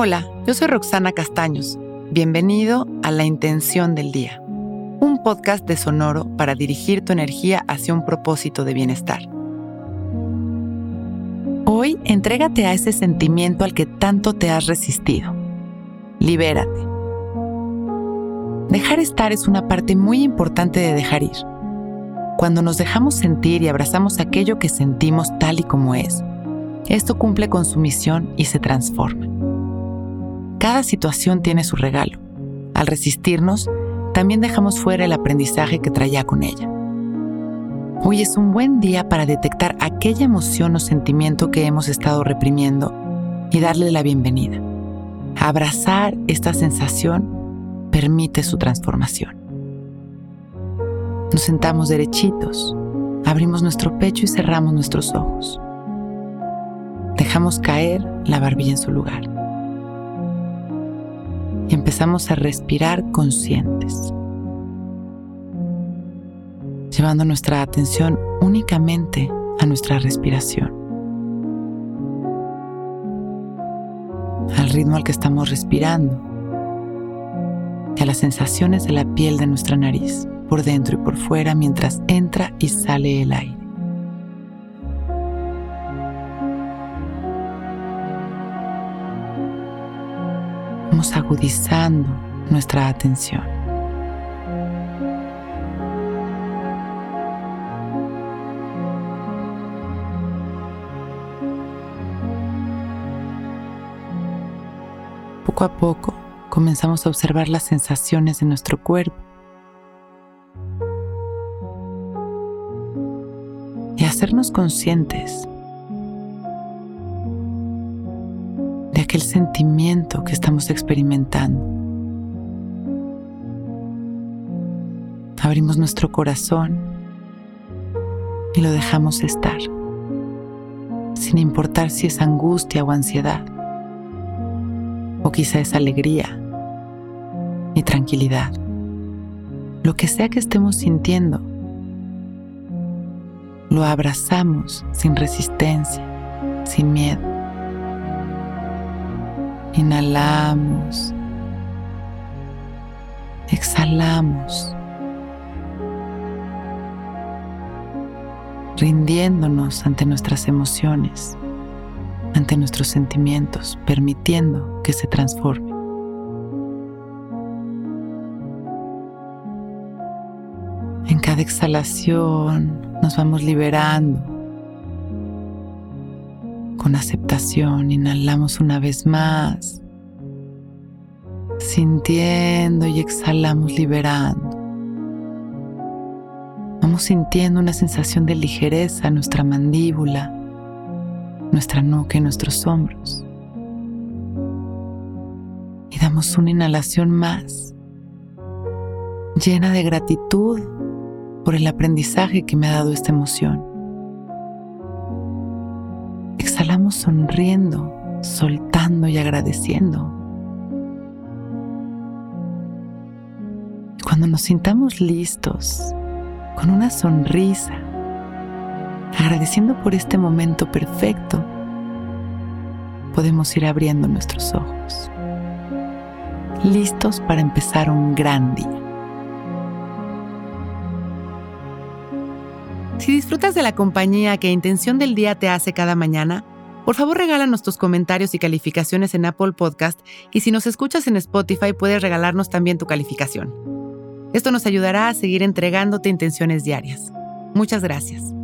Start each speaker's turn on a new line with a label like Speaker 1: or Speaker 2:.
Speaker 1: Hola, yo soy Roxana Castaños. Bienvenido a La Intención del Día, un podcast de Sonoro para dirigir tu energía hacia un propósito de bienestar. Hoy entrégate a ese sentimiento al que tanto te has resistido. Libérate. Dejar estar es una parte muy importante de dejar ir. Cuando nos dejamos sentir y abrazamos aquello que sentimos tal y como es, esto cumple con su misión y se transforma. Cada situación tiene su regalo. Al resistirnos, también dejamos fuera el aprendizaje que traía con ella. Hoy es un buen día para detectar aquella emoción o sentimiento que hemos estado reprimiendo y darle la bienvenida. Abrazar esta sensación permite su transformación. Nos sentamos derechitos, abrimos nuestro pecho y cerramos nuestros ojos. Dejamos caer la barbilla en su lugar. Y empezamos a respirar conscientes, llevando nuestra atención únicamente a nuestra respiración, al ritmo al que estamos respirando y a las sensaciones de la piel de nuestra nariz por dentro y por fuera mientras entra y sale el aire. Agudizando nuestra atención. Poco a poco comenzamos a observar las sensaciones de nuestro cuerpo y hacernos conscientes aquel sentimiento que estamos experimentando. Abrimos nuestro corazón y lo dejamos estar, sin importar si es angustia o ansiedad, o quizá es alegría y tranquilidad. Lo que sea que estemos sintiendo, lo abrazamos sin resistencia, sin miedo. Inhalamos. Exhalamos. Rindiéndonos ante nuestras emociones, ante nuestros sentimientos, permitiendo que se transformen. En cada exhalación nos vamos liberando. Con aceptación inhalamos una vez más, sintiendo y exhalamos liberando. Vamos sintiendo una sensación de ligereza en nuestra mandíbula, nuestra nuca y nuestros hombros. Y damos una inhalación más, llena de gratitud por el aprendizaje que me ha dado esta emoción. Exhalamos sonriendo, soltando y agradeciendo. Cuando nos sintamos listos, con una sonrisa, agradeciendo por este momento perfecto, podemos ir abriendo nuestros ojos, listos para empezar un gran día. Si disfrutas de la compañía que Intención del Día te hace cada mañana, por favor regálanos tus comentarios y calificaciones en Apple Podcast y si nos escuchas en Spotify puedes regalarnos también tu calificación. Esto nos ayudará a seguir entregándote intenciones diarias. Muchas gracias.